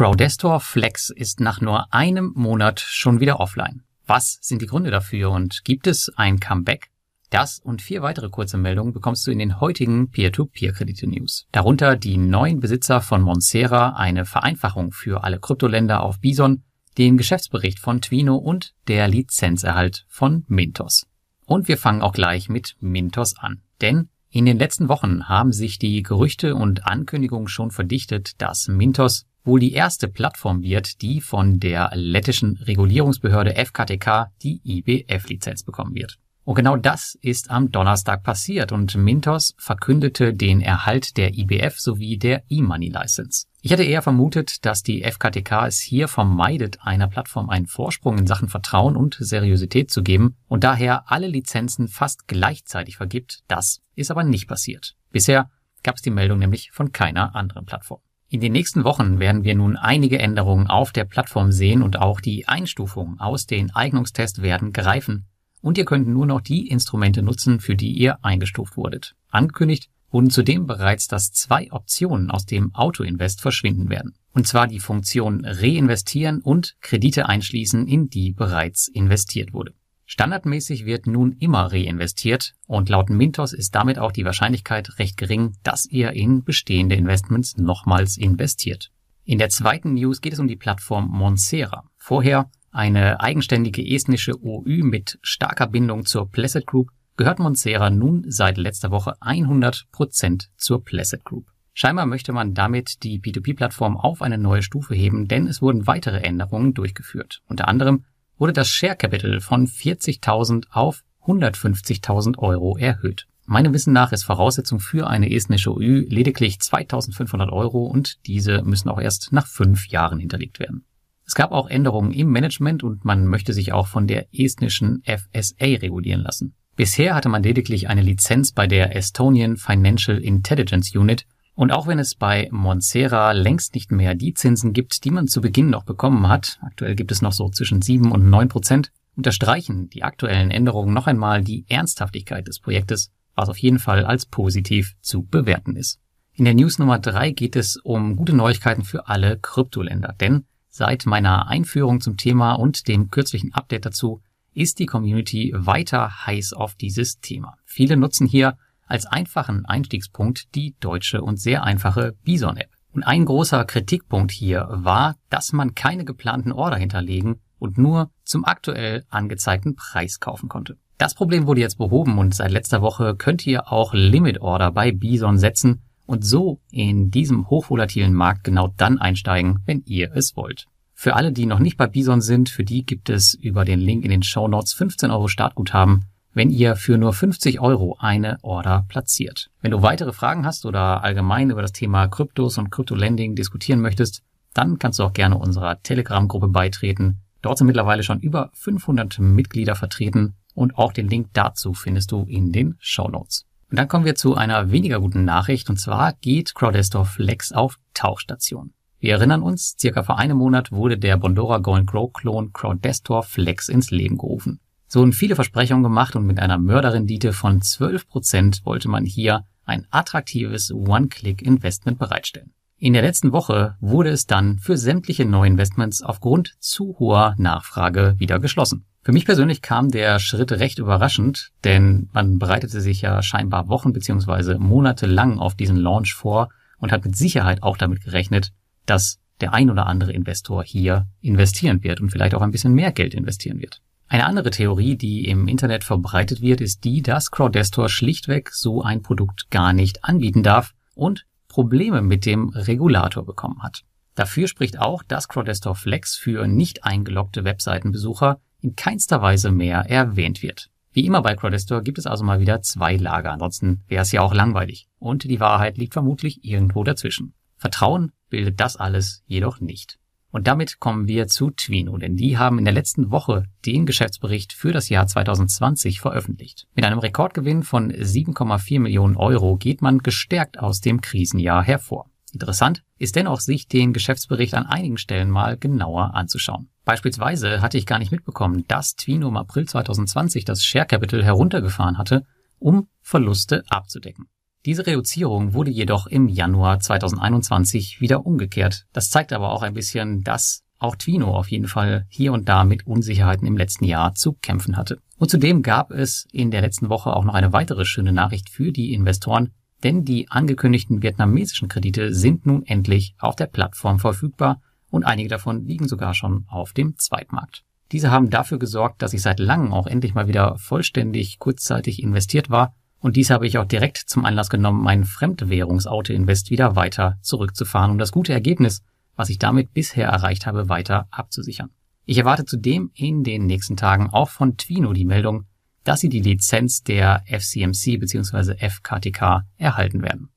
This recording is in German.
Crowdestor Flex ist nach nur einem Monat schon wieder offline. Was sind die Gründe dafür und gibt es ein Comeback? Das und vier weitere kurze Meldungen bekommst du in den heutigen Peer-to-Peer-Kredite-News. Darunter die neuen Besitzer von Monsera, eine Vereinfachung für alle Kryptoländer auf Bison, den Geschäftsbericht von Twino und der Lizenzerhalt von Mintos. Und wir fangen auch gleich mit Mintos an. Denn in den letzten Wochen haben sich die Gerüchte und Ankündigungen schon verdichtet, dass Mintos wohl die erste Plattform wird, die von der lettischen Regulierungsbehörde FKTK die IBF-Lizenz bekommen wird. Und genau das ist am Donnerstag passiert und Mintos verkündete den Erhalt der IBF sowie der E-Money-License. Ich hätte eher vermutet, dass die FKTK es hier vermeidet, einer Plattform einen Vorsprung in Sachen Vertrauen und Seriosität zu geben und daher alle Lizenzen fast gleichzeitig vergibt. Das ist aber nicht passiert. Bisher gab es die Meldung nämlich von keiner anderen Plattform. In den nächsten Wochen werden wir nun einige Änderungen auf der Plattform sehen und auch die Einstufungen aus den Eignungstests werden greifen und ihr könnt nur noch die Instrumente nutzen, für die ihr eingestuft wurdet. Angekündigt wurden zudem bereits, dass zwei Optionen aus dem Auto-Invest verschwinden werden. Und zwar die Funktion Reinvestieren und Kredite einschließen, in die bereits investiert wurde. Standardmäßig wird nun immer reinvestiert und laut Mintos ist damit auch die Wahrscheinlichkeit recht gering, dass ihr in bestehende Investments nochmals investiert. In der zweiten News geht es um die Plattform Monsera. Vorher eine eigenständige estnische OÜ mit starker Bindung zur Placid Group, gehört Monsera nun seit letzter Woche 100% zur Placid Group. Scheinbar möchte man damit die P2P-Plattform auf eine neue Stufe heben, denn es wurden weitere Änderungen durchgeführt. Unter anderem wurde das Share Capital von 40.000 auf 150.000 Euro erhöht. Meinem Wissen nach ist Voraussetzung für eine estnische OÜ lediglich 2.500 Euro und diese müssen auch erst nach fünf Jahren hinterlegt werden. Es gab auch Änderungen im Management und man möchte sich auch von der estnischen FSA regulieren lassen. Bisher hatte man lediglich eine Lizenz bei der Estonian Financial Intelligence Unit und auch wenn es bei Monsera längst nicht mehr die Zinsen gibt, die man zu Beginn noch bekommen hat, aktuell gibt es noch so zwischen 7 und 9 Prozent, unterstreichen die aktuellen Änderungen noch einmal die Ernsthaftigkeit des Projektes, was auf jeden Fall als positiv zu bewerten ist. In der News Nummer 3 geht es um gute Neuigkeiten für alle Kryptoländer, denn seit meiner Einführung zum Thema und dem kürzlichen Update dazu ist die Community weiter heiß auf dieses Thema. Viele nutzen hier als einfachen Einstiegspunkt die deutsche und sehr einfache Bison-App. Und ein großer Kritikpunkt hier war, dass man keine geplanten Order hinterlegen und nur zum aktuell angezeigten Preis kaufen konnte. Das Problem wurde jetzt behoben und seit letzter Woche könnt ihr auch Limit Order bei Bison setzen und so in diesem hochvolatilen Markt genau dann einsteigen, wenn ihr es wollt. Für alle, die noch nicht bei Bison sind, für die gibt es über den Link in den Show Notes 15 Euro Startguthaben wenn ihr für nur 50 Euro eine Order platziert. Wenn du weitere Fragen hast oder allgemein über das Thema Kryptos und Kryptolending diskutieren möchtest, dann kannst du auch gerne unserer Telegram-Gruppe beitreten. Dort sind mittlerweile schon über 500 Mitglieder vertreten und auch den Link dazu findest du in den Show Notes. Und dann kommen wir zu einer weniger guten Nachricht und zwar geht Crowdestor Flex auf Tauchstation. Wir erinnern uns, circa vor einem Monat wurde der Bondora Go and Grow Klon Crowdestor Flex ins Leben gerufen. So wurden viele Versprechungen gemacht und mit einer Mörderrendite von 12 Prozent wollte man hier ein attraktives One-Click-Investment bereitstellen. In der letzten Woche wurde es dann für sämtliche Neuinvestments aufgrund zu hoher Nachfrage wieder geschlossen. Für mich persönlich kam der Schritt recht überraschend, denn man bereitete sich ja scheinbar Wochen bzw. Monate lang auf diesen Launch vor und hat mit Sicherheit auch damit gerechnet, dass der ein oder andere Investor hier investieren wird und vielleicht auch ein bisschen mehr Geld investieren wird. Eine andere Theorie, die im Internet verbreitet wird, ist die, dass Crowdestor schlichtweg so ein Produkt gar nicht anbieten darf und Probleme mit dem Regulator bekommen hat. Dafür spricht auch, dass Crowdestor Flex für nicht eingeloggte Webseitenbesucher in keinster Weise mehr erwähnt wird. Wie immer bei Crowdestor gibt es also mal wieder zwei Lager, ansonsten wäre es ja auch langweilig. Und die Wahrheit liegt vermutlich irgendwo dazwischen. Vertrauen bildet das alles jedoch nicht. Und damit kommen wir zu Twino, denn die haben in der letzten Woche den Geschäftsbericht für das Jahr 2020 veröffentlicht. Mit einem Rekordgewinn von 7,4 Millionen Euro geht man gestärkt aus dem Krisenjahr hervor. Interessant ist dennoch, sich den Geschäftsbericht an einigen Stellen mal genauer anzuschauen. Beispielsweise hatte ich gar nicht mitbekommen, dass Twino im April 2020 das Share Capital heruntergefahren hatte, um Verluste abzudecken. Diese Reduzierung wurde jedoch im Januar 2021 wieder umgekehrt. Das zeigt aber auch ein bisschen, dass auch Twino auf jeden Fall hier und da mit Unsicherheiten im letzten Jahr zu kämpfen hatte. Und zudem gab es in der letzten Woche auch noch eine weitere schöne Nachricht für die Investoren, denn die angekündigten vietnamesischen Kredite sind nun endlich auf der Plattform verfügbar und einige davon liegen sogar schon auf dem Zweitmarkt. Diese haben dafür gesorgt, dass ich seit langem auch endlich mal wieder vollständig kurzzeitig investiert war und dies habe ich auch direkt zum Anlass genommen, mein Fremdwährungsauto-Invest wieder weiter zurückzufahren, um das gute Ergebnis, was ich damit bisher erreicht habe, weiter abzusichern. Ich erwarte zudem in den nächsten Tagen auch von Twino die Meldung, dass sie die Lizenz der FCMC bzw. FKTK erhalten werden.